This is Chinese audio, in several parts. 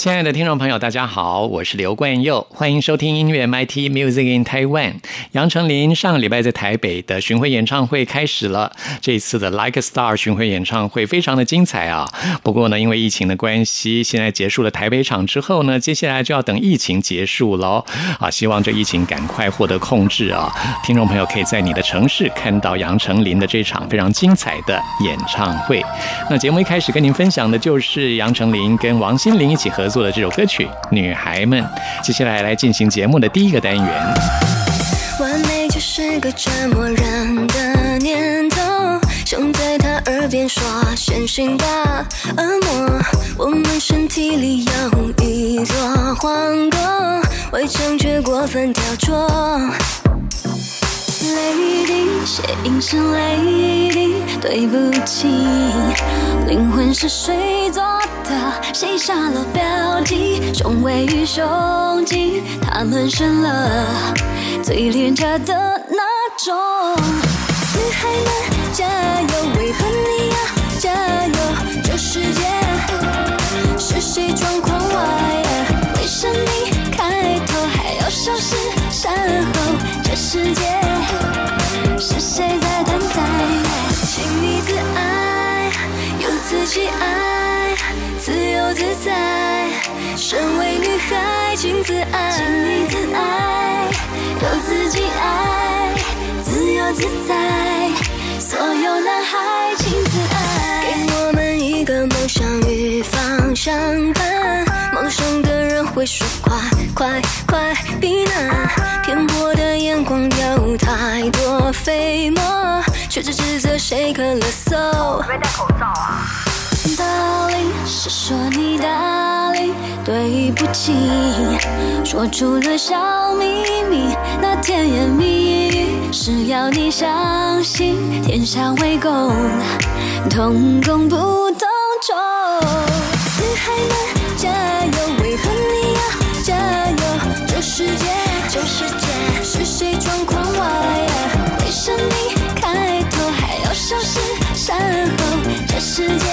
亲爱的听众朋友，大家好，我是刘冠佑，欢迎收听音乐 MIT Music in Taiwan。杨丞琳上个礼拜在台北的巡回演唱会开始了，这次的 Like a Star 巡回演唱会非常的精彩啊。不过呢，因为疫情的关系，现在结束了台北场之后呢，接下来就要等疫情结束喽啊。希望这疫情赶快获得控制啊。听众朋友可以在你的城市看到杨丞琳的这场非常精彩的演唱会。那节目一开始跟您分享的就是杨丞琳跟王心凌一起合。做的这首歌曲《女孩们》，接下来来进行节目的第一个单元。完美就是个折磨人的念头，想在他耳边说先行吧，恶魔。我们身体里有一座皇宫，围城却过分雕琢。Lady，写音是 Lady，对不起，灵魂是谁做的？谁下了标记？雄伟与胸襟，他们生了最廉价的那种。女孩们加油，为何你要加油？这世界是谁状况外？为什么开头还要消失身后？这世界。是谁在等待？请你自爱，有自己爱，自由自在。身为女孩，请自爱，请你自爱，有自己爱，自由自在。所有男孩，请自爱，给我们一个梦想与方向。会说快快快，避难。偏颇的眼光有太多飞沫，却只指责谁咳了嗽。没戴口罩啊？Darling，是说你 Darling，对不起，说出了小秘密。那甜言蜜语是要你相信，天下为公，同工不同酬。女孩们。加油！为何你？世界，这世界是谁状况外？为什么你开头还要消失身后？这世界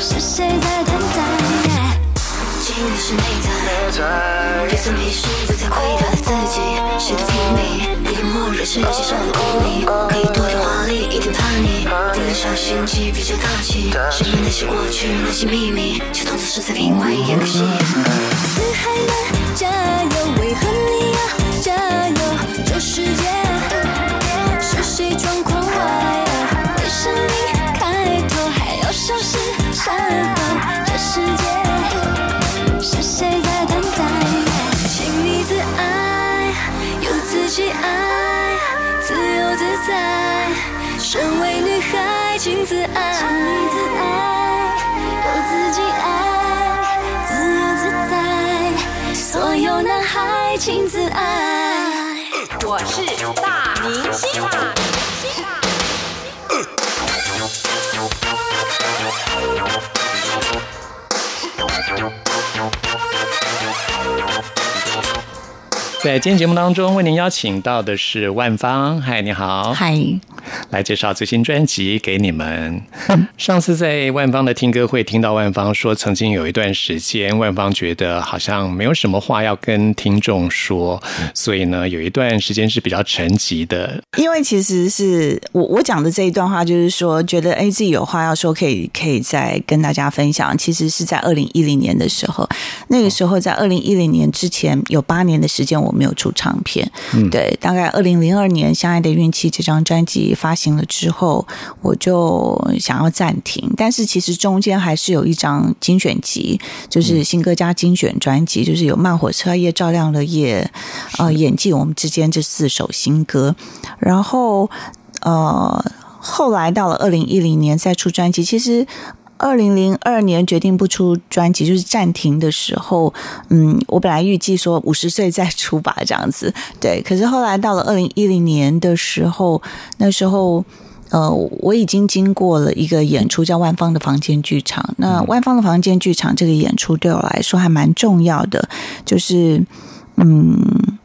是谁在等待？请你是内在，别做迷失，不再亏待了自己。谁都拼命，你用默认是接受了污名，可以多点华丽，一点叛逆。小心机，比较大气。身边那些过去，那些秘密，就当作是在品味演个戏。女孩们加油，为何你要加油？这世界是谁状况外？为什么开头还要消失身在今天节目当中，为您邀请到的是万芳。嗨，你好。嗨。来介绍最新专辑给你们。上次在万方的听歌会听到万方说，曾经有一段时间，万方觉得好像没有什么话要跟听众说，所以呢，有一段时间是比较沉寂的。因为其实是我我讲的这一段话，就是说觉得哎自己有话要说，可以可以再跟大家分享。其实是在二零一零年的时候，那个时候在二零一零年之前有八年的时间我没有出唱片。嗯，对，大概二零零二年《相爱的运气》这张专辑。发行了之后，我就想要暂停，但是其实中间还是有一张精选集，就是新歌加精选专辑，就是有《慢火车夜》《照亮了夜》呃，《演技我们之间》这四首新歌，然后呃，后来到了二零一零年再出专辑，其实。二零零二年决定不出专辑，就是暂停的时候。嗯，我本来预计说五十岁再出吧，这样子。对，可是后来到了二零一零年的时候，那时候呃，我已经经过了一个演出，叫万方的房间剧场。那万方的房间剧场这个演出对我来说还蛮重要的，就是嗯。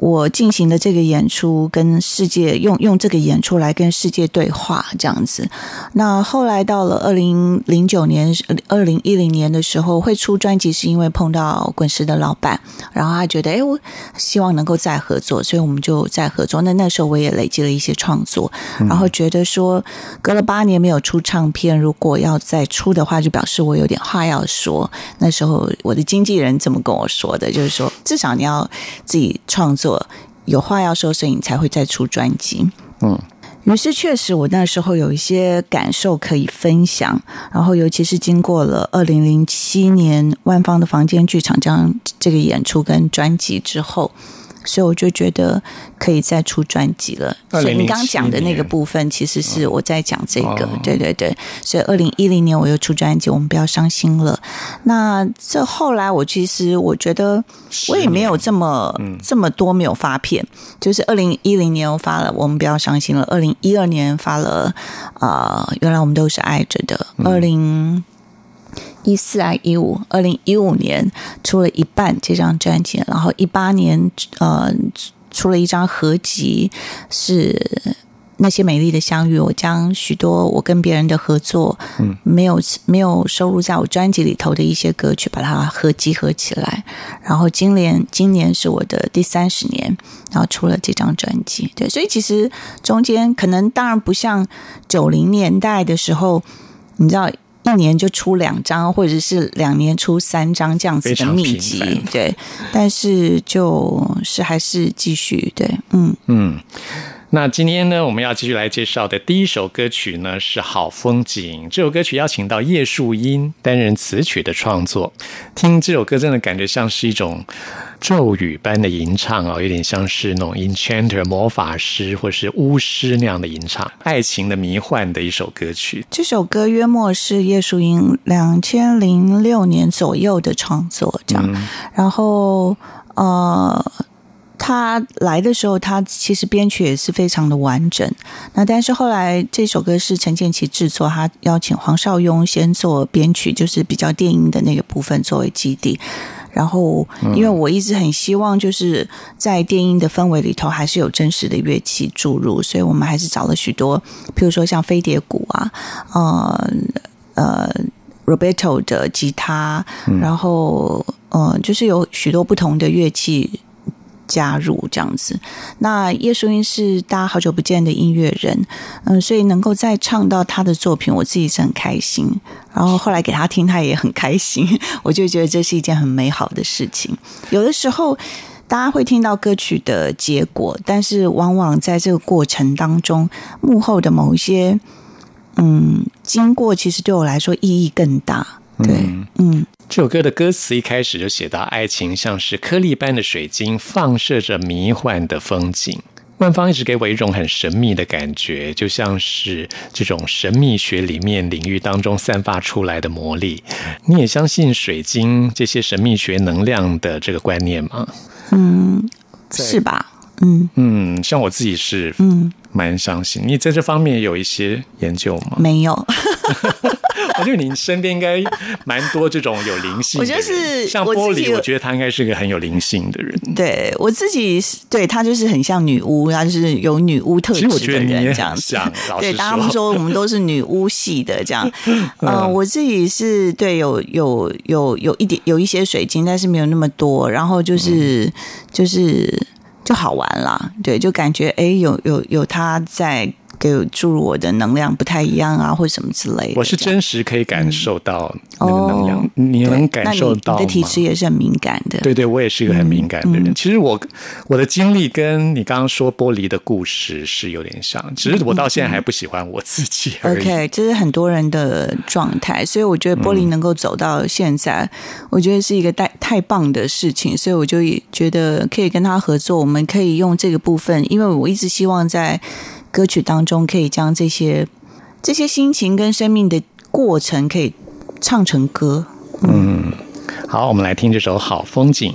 我进行的这个演出，跟世界用用这个演出来跟世界对话，这样子。那后来到了二零零九年、二零一零年的时候，会出专辑，是因为碰到滚石的老板，然后他觉得，哎，我希望能够再合作，所以我们就再合作。那那时候我也累积了一些创作，然后觉得说，隔了八年没有出唱片，如果要再出的话，就表示我有点话要说。那时候我的经纪人这么跟我说的，就是说，至少你要自己创作。有话要说，所以你才会再出专辑。嗯，于是确实，我那时候有一些感受可以分享。然后，尤其是经过了二零零七年万方的房间剧场这样这个演出跟专辑之后。所以我就觉得可以再出专辑了。所以你刚讲的那个部分，其实是我在讲这个，对对对。所以二零一零年我又出专辑，我们不要伤心了。那这后来我其实我觉得我也没有这么这么多没有发片，就是二零一零年我发了，我们不要伤心了。二零一二年发了呃，原来我们都是爱着的。二零。一四啊，一五，二零一五年出了一半这张专辑，然后一八年呃出了一张合集，是那些美丽的相遇。我将许多我跟别人的合作，嗯，没有没有收录在我专辑里头的一些歌曲，把它合集合起来。然后今年今年是我的第三十年，然后出了这张专辑。对，所以其实中间可能当然不像九零年代的时候，你知道。一年就出两张，或者是两年出三张这样子的秘籍，对。但是就是还是继续对，嗯嗯。那今天呢，我们要继续来介绍的第一首歌曲呢是《好风景》。这首歌曲邀请到叶树英担任词曲的创作。听这首歌，真的感觉像是一种咒语般的吟唱哦，有点像是那种 enchanter 魔法师或是巫师那样的吟唱，爱情的迷幻的一首歌曲。这首歌约莫是叶树英两千零六年左右的创作，这样。然后呃。他来的时候，他其实编曲也是非常的完整。那但是后来这首歌是陈建奇制作，他邀请黄少雍先做编曲，就是比较电音的那个部分作为基地。然后，因为我一直很希望就是在电音的氛围里头，还是有真实的乐器注入，所以我们还是找了许多，譬如说像飞碟鼓啊，呃呃，Roberto 的吉他，然后呃，就是有许多不同的乐器。加入这样子，那叶淑英是大家好久不见的音乐人，嗯，所以能够再唱到他的作品，我自己是很开心。然后后来给他听，他也很开心，我就觉得这是一件很美好的事情。有的时候大家会听到歌曲的结果，但是往往在这个过程当中，幕后的某一些嗯经过，其实对我来说意义更大。对，嗯。这首歌的歌词一开始就写到：“爱情像是颗粒般的水晶，放射着迷幻的风景。”万芳一直给我一种很神秘的感觉，就像是这种神秘学里面领域当中散发出来的魔力。你也相信水晶这些神秘学能量的这个观念吗？嗯，是吧？嗯嗯，像我自己是嗯蛮伤心。你在这方面有一些研究吗？没有。我觉得你身边应该蛮多这种有灵性。我就是像玻璃，我觉得他应该是个很有灵性的人。对我自己，对他就是很像女巫，他就是有女巫特质的人这样子。对，他们说我们都是女巫系的这样。嗯，我自己是对有有有有一点有一些水晶，但是没有那么多。然后就是就是就好玩了，对，就感觉哎有有有他在。给我注入我的能量不太一样啊，或什么之类的。我是真实可以感受到那个能量，哦你能对感受到吗？你你的体质也是很敏感的。对对，我也是一个很敏感的人。嗯其实我我的经历跟你刚刚说玻璃的故事是有点像，只是我到现在还不喜欢我自己而已。OK，这是很多人的状态，所以我觉得玻璃能够走到现在，我觉得是一个太太棒的事情，所以我就也觉得可以跟他合作，我们可以用这个部分，因为我一直希望在歌曲当中可以将这些这些心情跟生命的过程可以唱成歌。嗯好，我们来听这首《好风景》。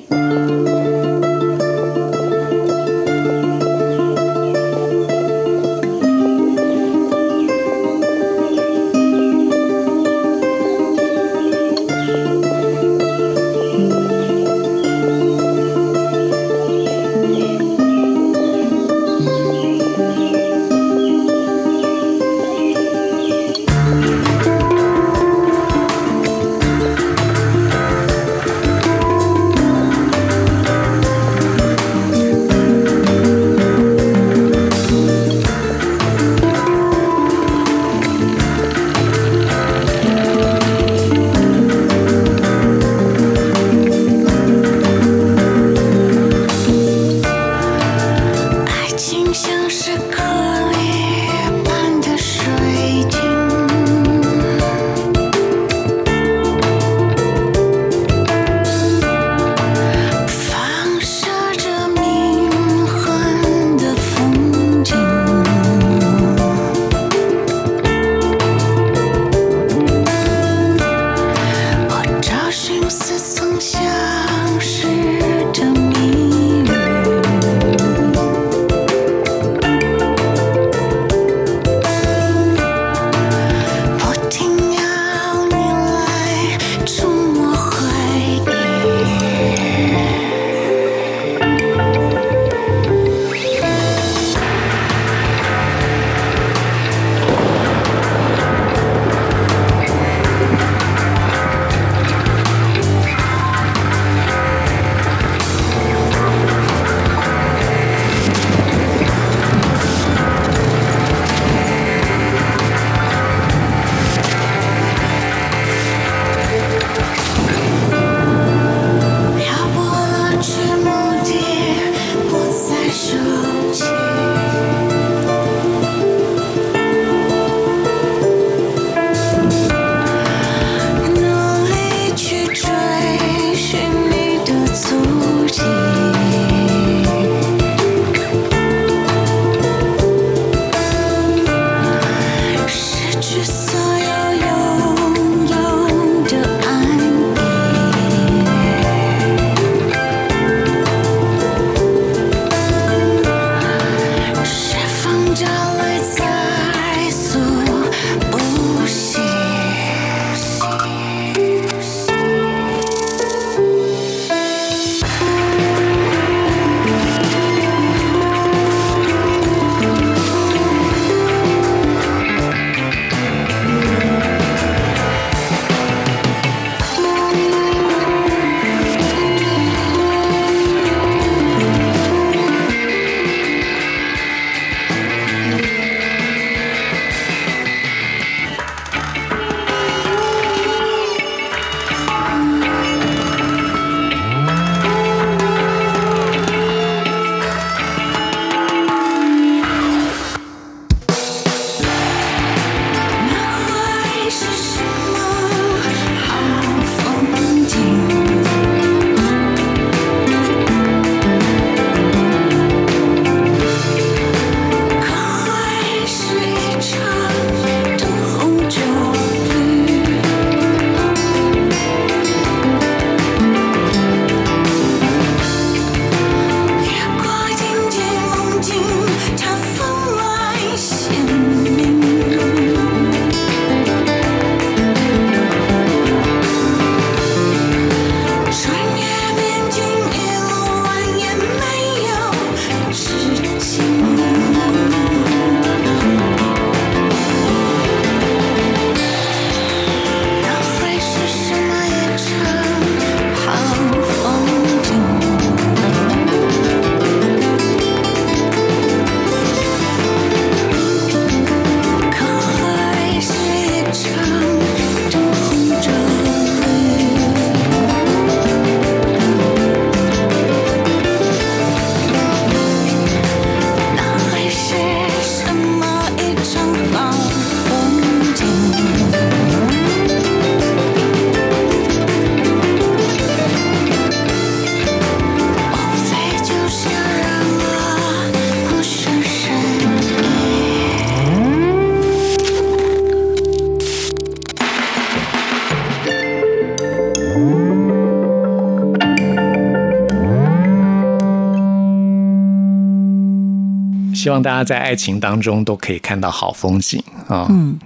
希望大家在爱情当中都可以看到好风景啊。嗯，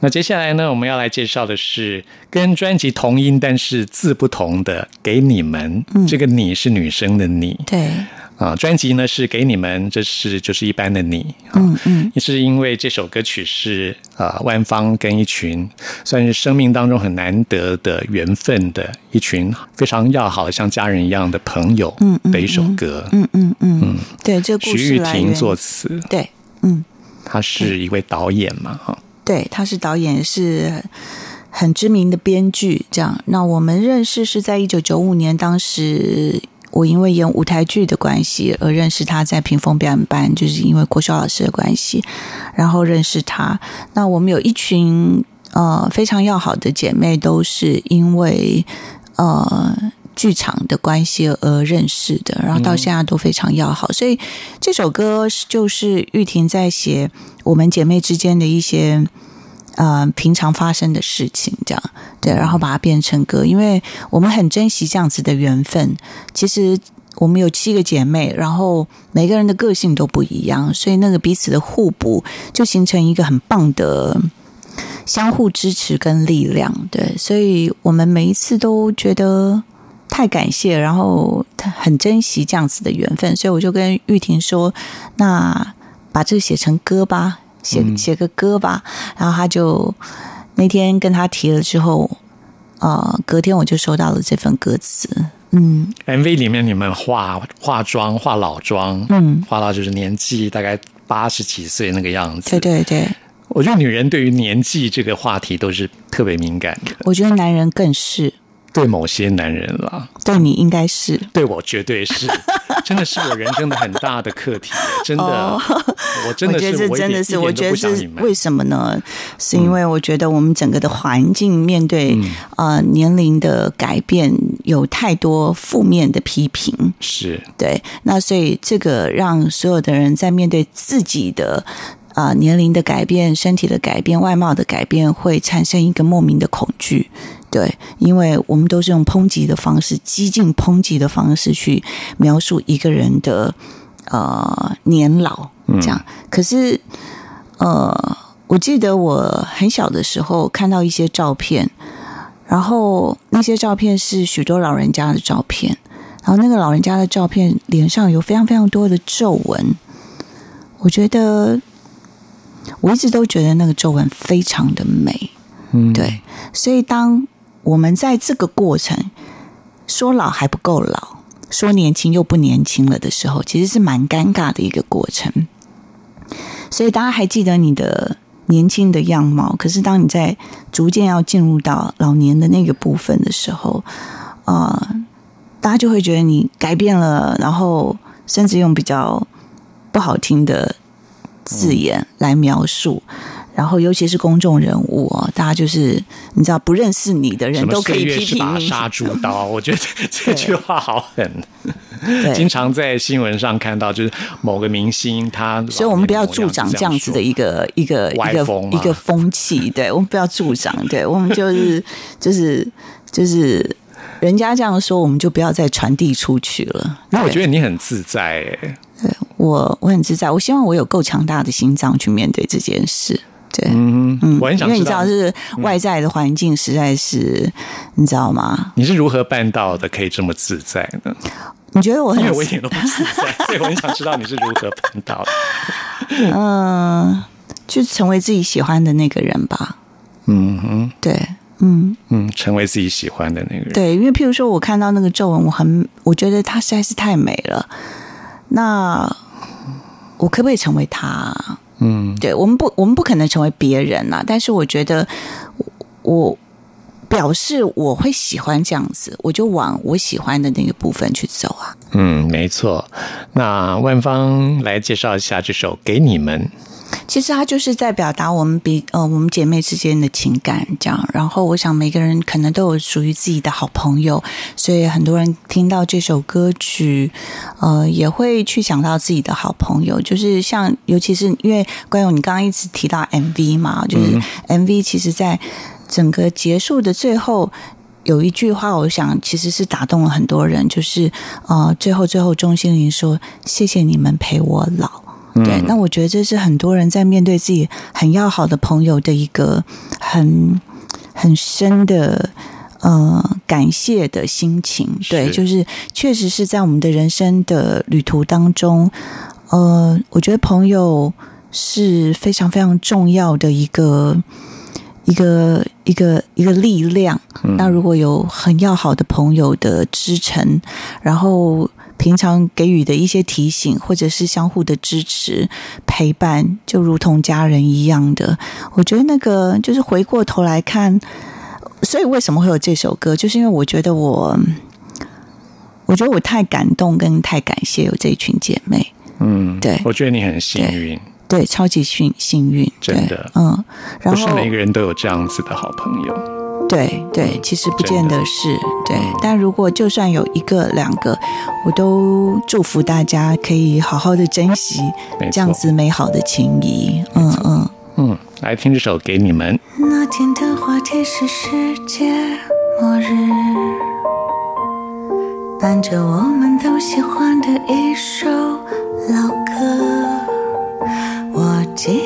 那接下来呢，我们要来介绍的是跟专辑同音但是字不同的《给你们》。这个“你”是女生的“你对，”啊，专辑呢是给你们，这是就是一般的你。嗯嗯，也是因为这首歌曲是呃万芳跟一群算是生命当中很难得的缘分的一群非常要好像家人一样的朋友嗯嗯的一首歌。嗯嗯嗯，对，这故徐玉婷作词，对，嗯，他是一位导演嘛，哈，对，他是导演，是很知名的编剧。这样，那我们认识是在一九九五年，当时我因为演舞台剧的关系而认识他，在屏风表演班，就是因为郭晓老师的关系，然后认识他。那我们有一群呃非常要好的姐妹，都是因为呃。剧场的关系而认识的，然后到现在都非常要好，所以这首歌就是玉婷在写我们姐妹之间的一些呃平常发生的事情，这样对，然后把它变成歌，因为我们很珍惜这样子的缘分。其实我们有七个姐妹，然后每个人的个性都不一样，所以那个彼此的互补就形成一个很棒的。相互支持跟力量，对，所以我们每一次都觉得太感谢，然后很珍惜这样子的缘分，所以我就跟玉婷说：“那把这个写成歌吧，写写个歌吧。然后他就那天跟他提了之后，呃，隔天我就收到了这份歌词。嗯 MV 里面你们化化妆化老妆，嗯，化到就是年纪大概八十几岁那个样子。对对对，我觉得女人对于年纪这个话题都是特别敏感的，我觉得男人更是，对某些男人啦，对你应该是。对我绝对是，真的是我人生的很大的课题，真的，哦我真的是我觉得这真的是，我觉得是为什么呢？是因为我觉得我们整个的环境面对、嗯呃年龄的改变有太多负面的批评，是对，那所以这个让所有的人在面对自己的。啊、年龄的改变、身体的改变、外貌的改变，会产生一个莫名的恐惧。对，因为我们都是用抨击的方式、激进抨击的方式去描述一个人的呃年老，这样。可是，呃，我记得我很小的时候看到一些照片，然后那些照片是许多老人家的照片，然后那个老人家的照片脸上有非常非常多的皱纹，我觉得我一直都觉得那个皱纹非常的美，嗯，对，所以当我们在这个过程说老还不够老，说年轻又不年轻了的时候，其实是蛮尴尬的一个过程。所以大家还记得你的年轻的样貌，可是当你在逐渐要进入到老年的那个部分的时候，呃，大家就会觉得你改变了，然后甚至用比较不好听的字眼来描述。然后，尤其是公众人物哦，大家就是你知道，不认识你的人都可以批评杀猪刀？我觉得这句话好狠。对经常在新闻上看到，就是某个明星他，所以我们不要助长这样子的一个一个一个一个风气，对我们不要助长，对我们就是就是就是人家这样说，我们就不要再传递出去了。那我觉得得你很自在哎，我我很自在，我希望我有够强大的心脏去面对这件事。对，嗯嗯，我很想因为你知道，是外在的环境实在是，你知道吗？你是如何办到的，可以这么自在呢？你觉得我很因为我一点都不自在，所以我很想知道你是如何办到的。嗯，就成为自己喜欢的那个人吧。嗯哼，对，嗯，嗯，成为自己喜欢的那个人。对，因为譬如说我看到那个皱纹，我很我觉得它实在是太美了。那我可不可以成为他？嗯，对我们不，我们不可能成为别人啦。但是我觉得我，我表示我会喜欢这样子，我就往我喜欢的那个部分去走啊。嗯，没错。那万芳来介绍一下这首《给你们》。其实它就是在表达我们比呃我们姐妹之间的情感，这样。然后我想每个人可能都有属于自己的好朋友，所以很多人听到这首歌曲，呃，也会去想到自己的好朋友。就是像，尤其是因为关勇你刚刚一直提到 MV 嘛，就是 MV 其实在整个结束的最后。有一句话，我想其实是打动了很多人，就是呃，最后最后钟欣凌说：“谢谢你们陪我老。”对，那我觉得这是很多人在面对自己很要好的朋友的一个很很深的呃感谢的心情。对，就是确实是在我们的人生的旅途当中，呃，我觉得朋友是非常非常重要的一个。一个一个一个力量，那如果有很要好的朋友的支撑，然后平常给予的一些提醒，或者是相互的支持陪伴，就如同家人一样的，我觉得那个就是回过头来看，所以为什么会有这首歌，就是因为我觉得我，我觉得我太感动跟太感谢有这一群姐妹，嗯，对。我觉得你很幸运，对，超级幸幸运，真的。嗯，然后不是每个人都有这样子的好朋友。对对，其实不见得是对嗯，但如果就算有一个两个，我都祝福大家可以好好的珍惜这样子美好的情谊。嗯嗯，嗯，来听这首给你们。那天的话题是世界末日，伴着我们都喜欢的一首老歌。我记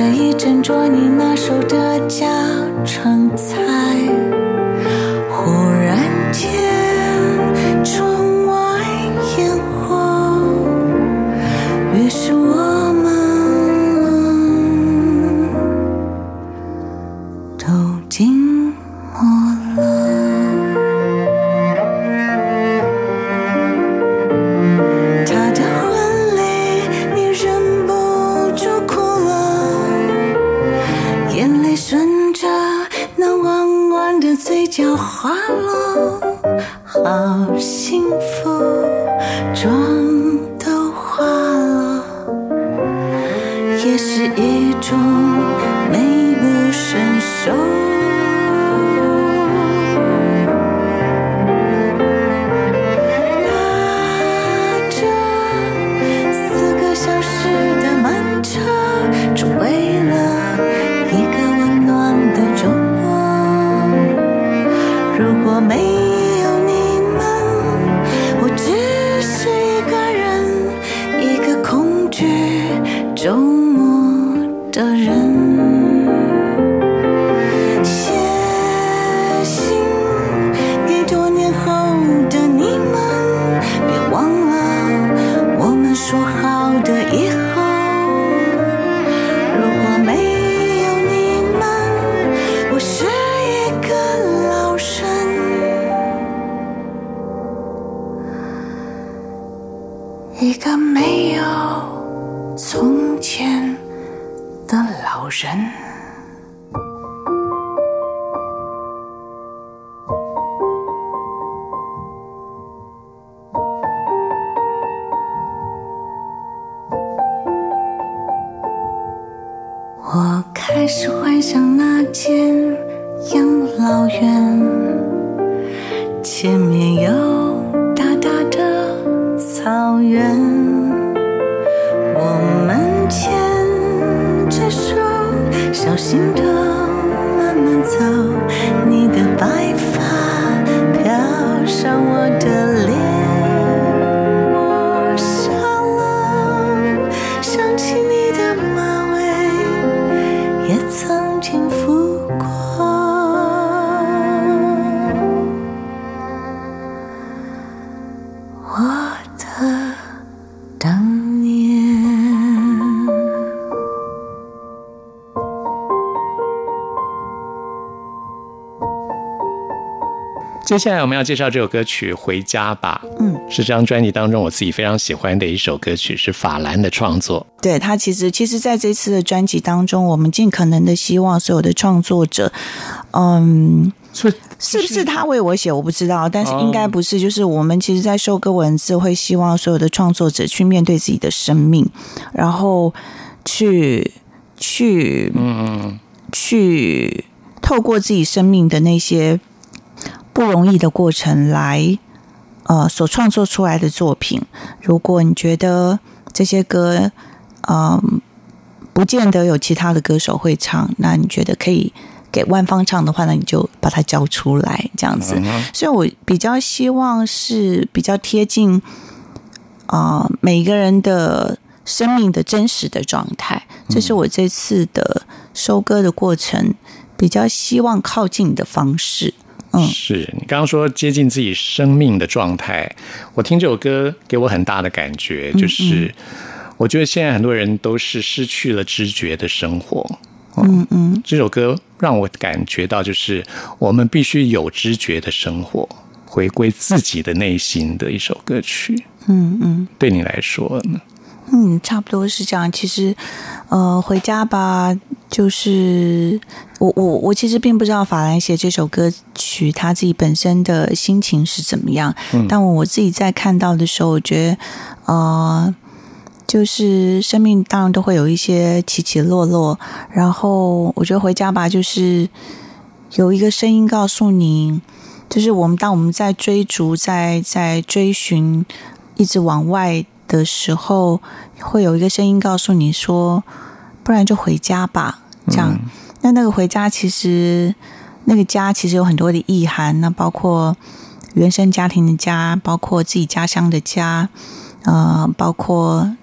可以斟酌你拿手的家。顺着那弯弯的嘴角滑落，好幸福，妆都花了，也是一种美不胜收。我开始幻想那间养老院，前面有大大的草原，接下来我们要介绍这首歌曲《回家吧》，嗯，是这张专辑当中我自己非常喜欢的一首歌曲，是法兰的创作。对他其实其实在这次的专辑当中，我们尽可能的希望所有的创作者，嗯，是是不是他为我写我不知道，但是哦应该不是。就是我们其实，在收割文字会希望所有的创作者去面对自己的生命，然后去去嗯嗯去透过自己生命的那些不不容易的过程来呃所创作出来的作品。如果你觉得这些歌，嗯、不见得有其他的歌手会唱，那你觉得可以给万芳唱的话，那你就把它交出来，这样子。嗯所以我比较希望是比较贴近啊、呃每个人的生命的真实的状态，这是我这次的收割的过程比较希望靠近的方式。嗯是你刚刚说接近自己生命的状态，我听这首歌给我很大的感觉，就是我觉得现在很多人都是失去了知觉的生活。嗯嗯这首歌让我感觉到，就是我们必须有知觉的生活，回归自己的内心的一首歌曲。嗯嗯对你来说呢？嗯，差不多是这样。其实，呃，回家吧，就是我我我其实并不知道法兰写这首歌曲他自己本身的心情是怎么样，但我自己在看到的时候，我觉得，呃。就是生命当然都会有一些起起落落，然后我觉得回家吧，就是有一个声音告诉你，就是我们当我们在追逐、在在追寻，一直往外的时候，会有一个声音告诉你说，不然就回家吧。这样，那那个回家其实那个家其实有很多的意涵，那包括原生家庭的家，包括自己家乡的家，呃，包括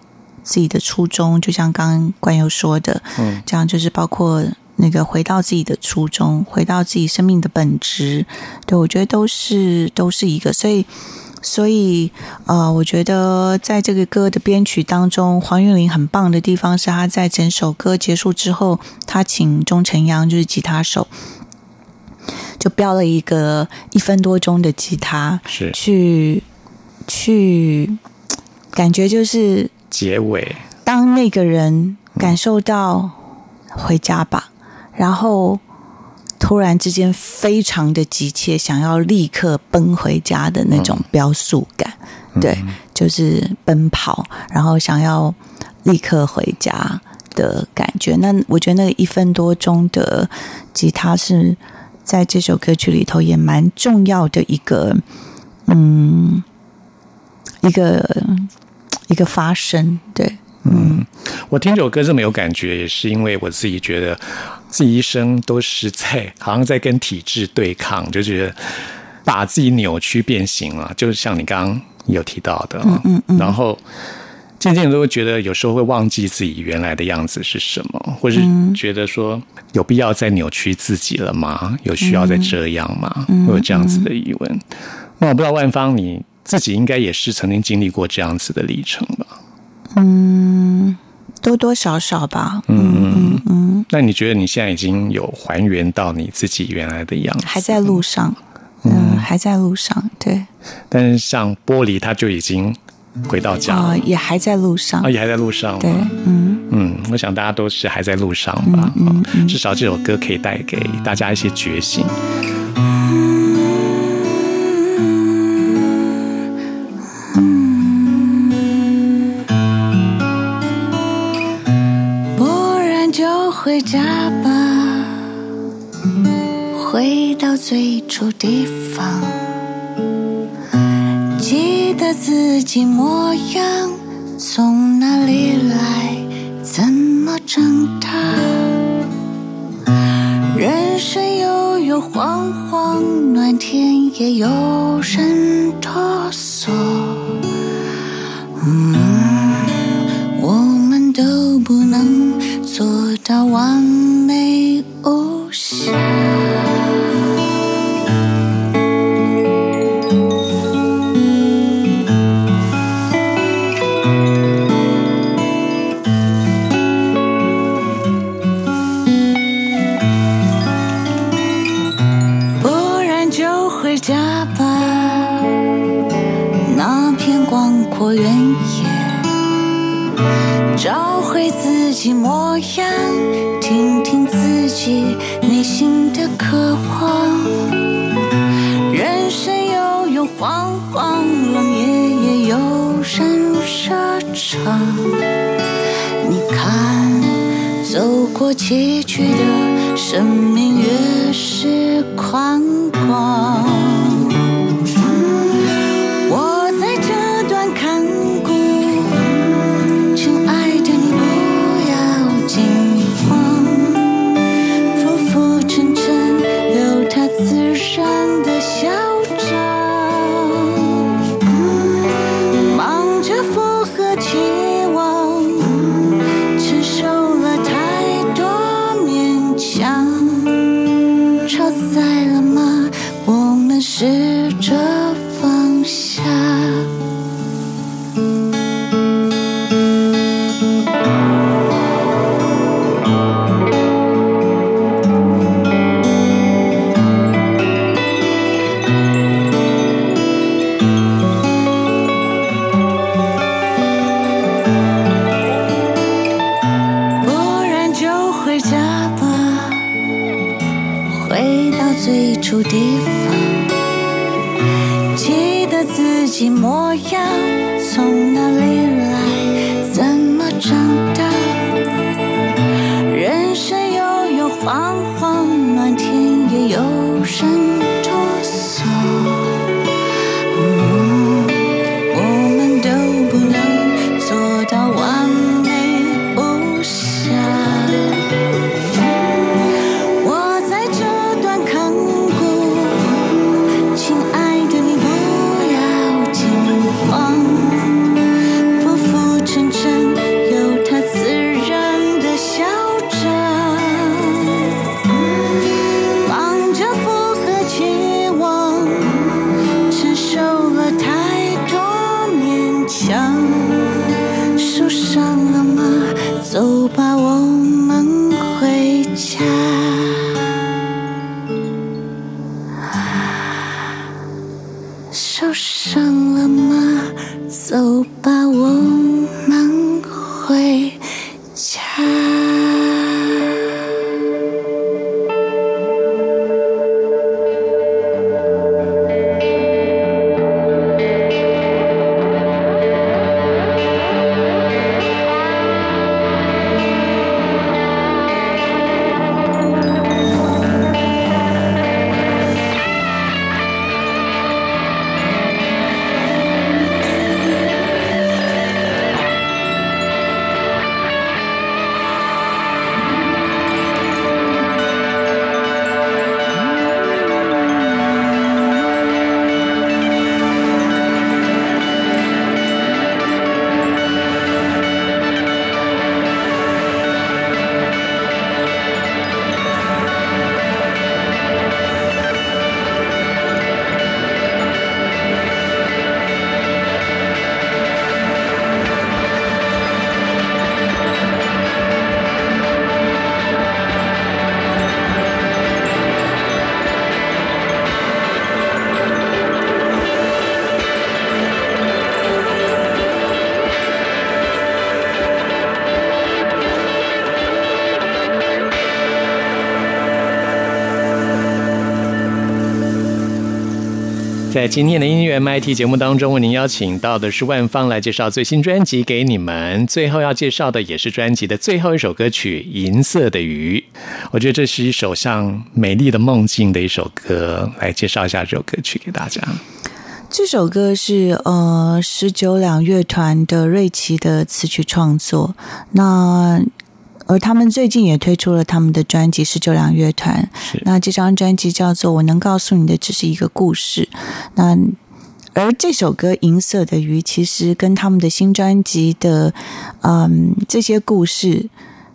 自己的初衷，就像刚刚冠佑说的，嗯，这样就是包括那个回到自己的初衷，回到自己生命的本质，对我觉得都是都是一个，所以所以呃，我觉得在这个歌的编曲当中，黄韵玲很棒的地方是她在整首歌结束之后，她请钟晨阳就是吉他手。就标了一个一分多钟的吉他，是去去，感觉就是结尾，当那个人感受到回家吧，然后突然之间非常的急切，想要立刻奔回家的那种飙速感，对，就是奔跑，然后想要立刻回家的感觉。那我觉得那个一分多钟的吉他是在这首歌曲里头也蛮重要的一个，嗯，一个一个发声，对。我听这首歌这么有感觉，也是因为我自己觉得自己一生都是在好像在跟体制对抗，就觉得把自己扭曲变形了，就是像你刚刚有提到的，嗯嗯嗯，然后渐渐都会觉得有时候会忘记自己原来的样子是什么，或是觉得说有必要再扭曲自己了吗？有需要再这样吗？会有这样子的疑问。那我不知道万芳你自己应该也是曾经经历过这样子的历程吧？多多少少吧，嗯嗯，那你觉得你现在已经有还原到你自己原来的样子？还在路上，嗯，还在路上，对，但是像玻璃，它就已经回到家啊、了，也还在路上。啊，，也还在路上对。，嗯，嗯，我想大家都是还在路上吧。至少这首歌可以带给大家一些觉醒。回家吧，回到最初地方，记得自己模样，从哪里来，怎么长大。人生悠悠晃晃，暖天也有人哆嗦。我到完受伤了吗？走吧，我在今天的音乐 MIT 节目当中，为您邀请到的是万芳来介绍最新专辑给你们。最后要介绍的也是专辑的最后一首歌曲《银色的鱼》。我觉得这是一首像美丽的梦境的一首歌，来介绍一下这首歌曲给大家。这首歌是呃十九两乐团的瑞奇的词曲创作，那而他们最近也推出了他们的专辑《十九两乐团》。那这张专辑叫做《我能告诉你的只是一个故事》。那而这首歌《银色的鱼》其实跟他们的新专辑的嗯这些故事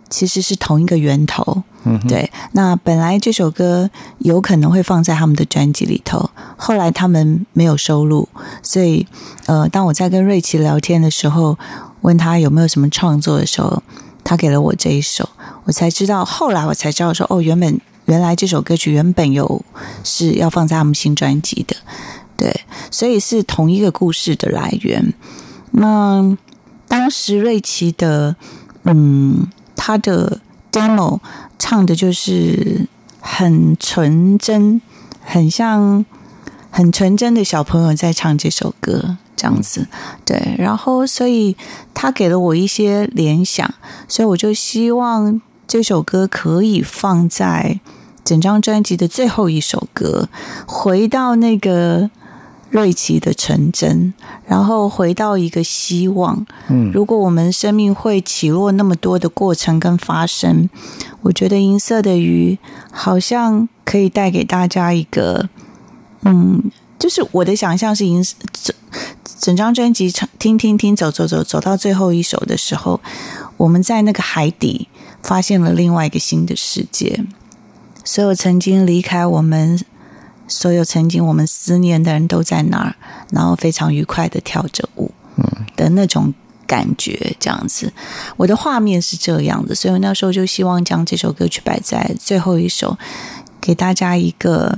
其实是同一个源头。嗯，对，那本来这首歌有可能会放在他们的专辑里头，后来他们没有收录，所以呃，当我在跟瑞奇聊天的时候，问他有没有什么创作的时候，他给了我这一首，我才知道，后来我才知道说，哦，原本原来这首歌曲原本有是要放在他们新专辑的，对，所以是同一个故事的来源。那当时瑞奇的嗯，他的 demo 唱的就是很纯真，很像很纯真的小朋友在唱这首歌，这样子。对，然后所以他给了我一些联想，所以我就希望这首歌可以放在整张专辑的最后一首歌，回到那个。瑞奇的成真，然后回到一个希望。嗯如果我们生命会起落那么多的过程跟发生，我觉得银色的鱼好像可以带给大家一个，嗯，就是我的想象是银整张专辑唱听听听走走走走到最后一首的时候，我们在那个海底发现了另外一个新的世界。所有曾经离开我们所有曾经我们思念的人都在那儿，然后非常愉快的跳着舞，嗯的那种感觉，这样子，我的画面是这样的，所以我那时候就希望将这首歌曲摆在最后一首，给大家一个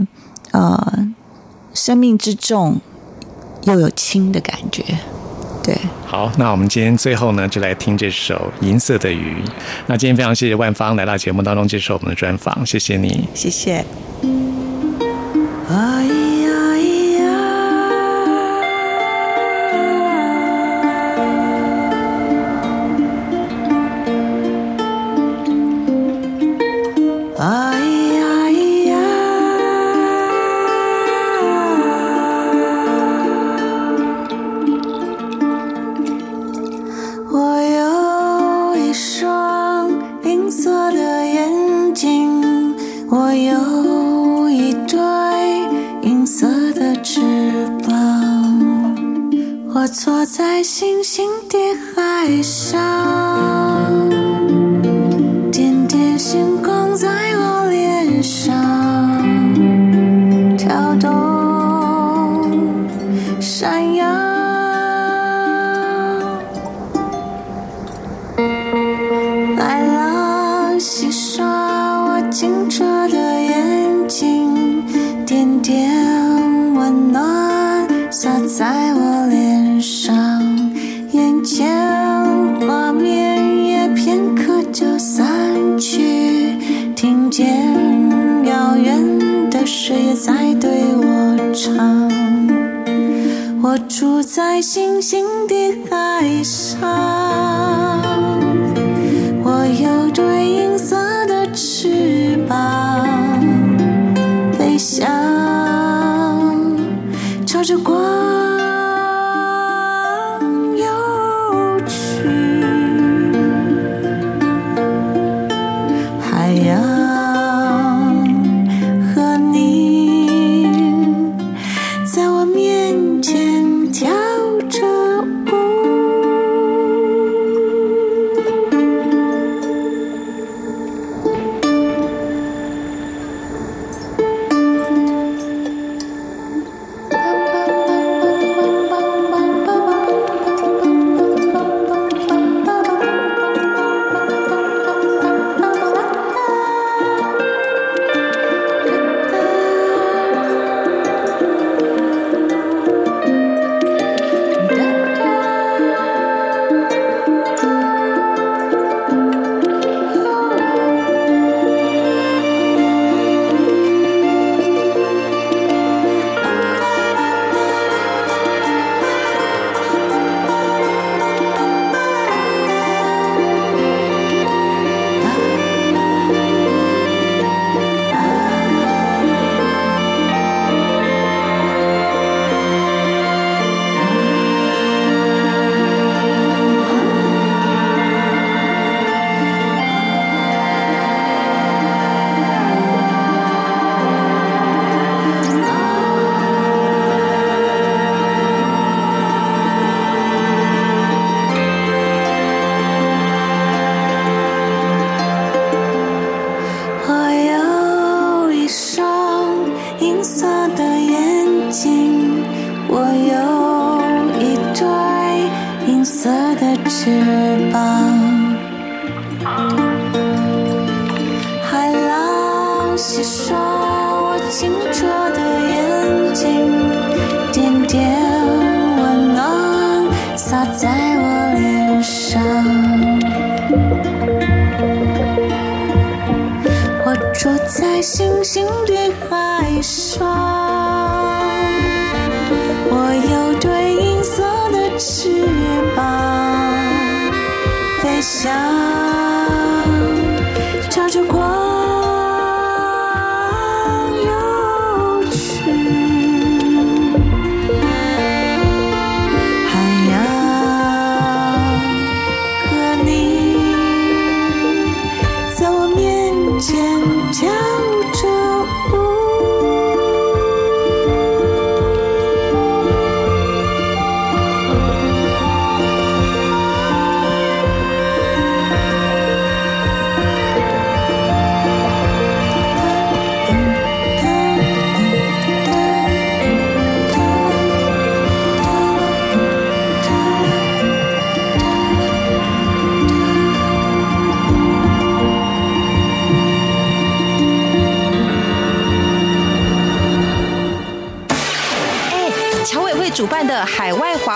呃，生命之重又有轻的感觉，对。好，那我们今天最后呢，就来听这首《银色的鱼》。那今天非常谢谢万芳来到节目当中接受我们的专访，谢谢你。谢谢。哎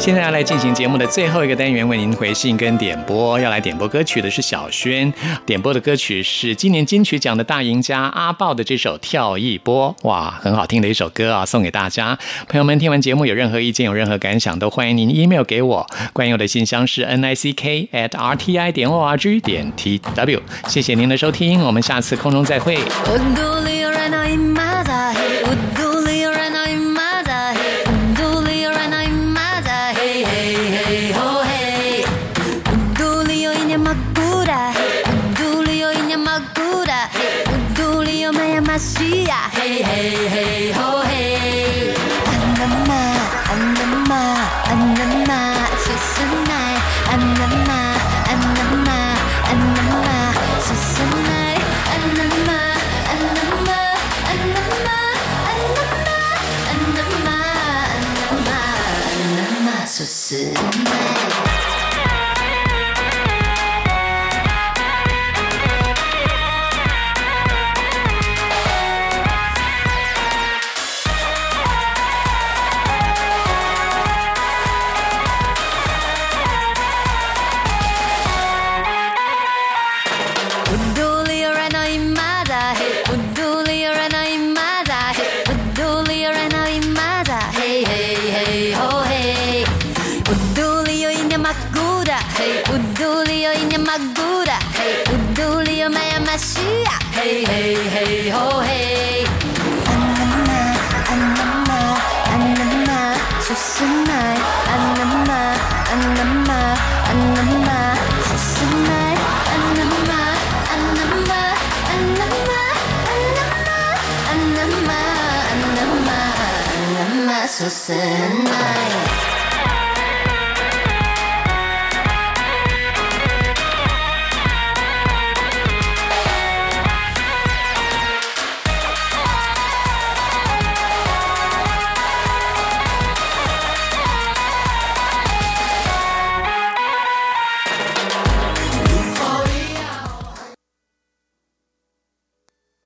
现在要来进行节目的最后一个单元，为您回信跟点播。要来点播歌曲的是小轩，点播的歌曲是今年金曲奖的大赢家阿豹的这首《跳一波》。哇，很好听的一首歌啊，送给大家。朋友们，听完节目有任何意见、有任何感想，都欢迎您 email 给我。关于我的信箱是 n i c k at r t i 点 o r g 点 t w。谢谢您的收听，我们下次空中再会。So sit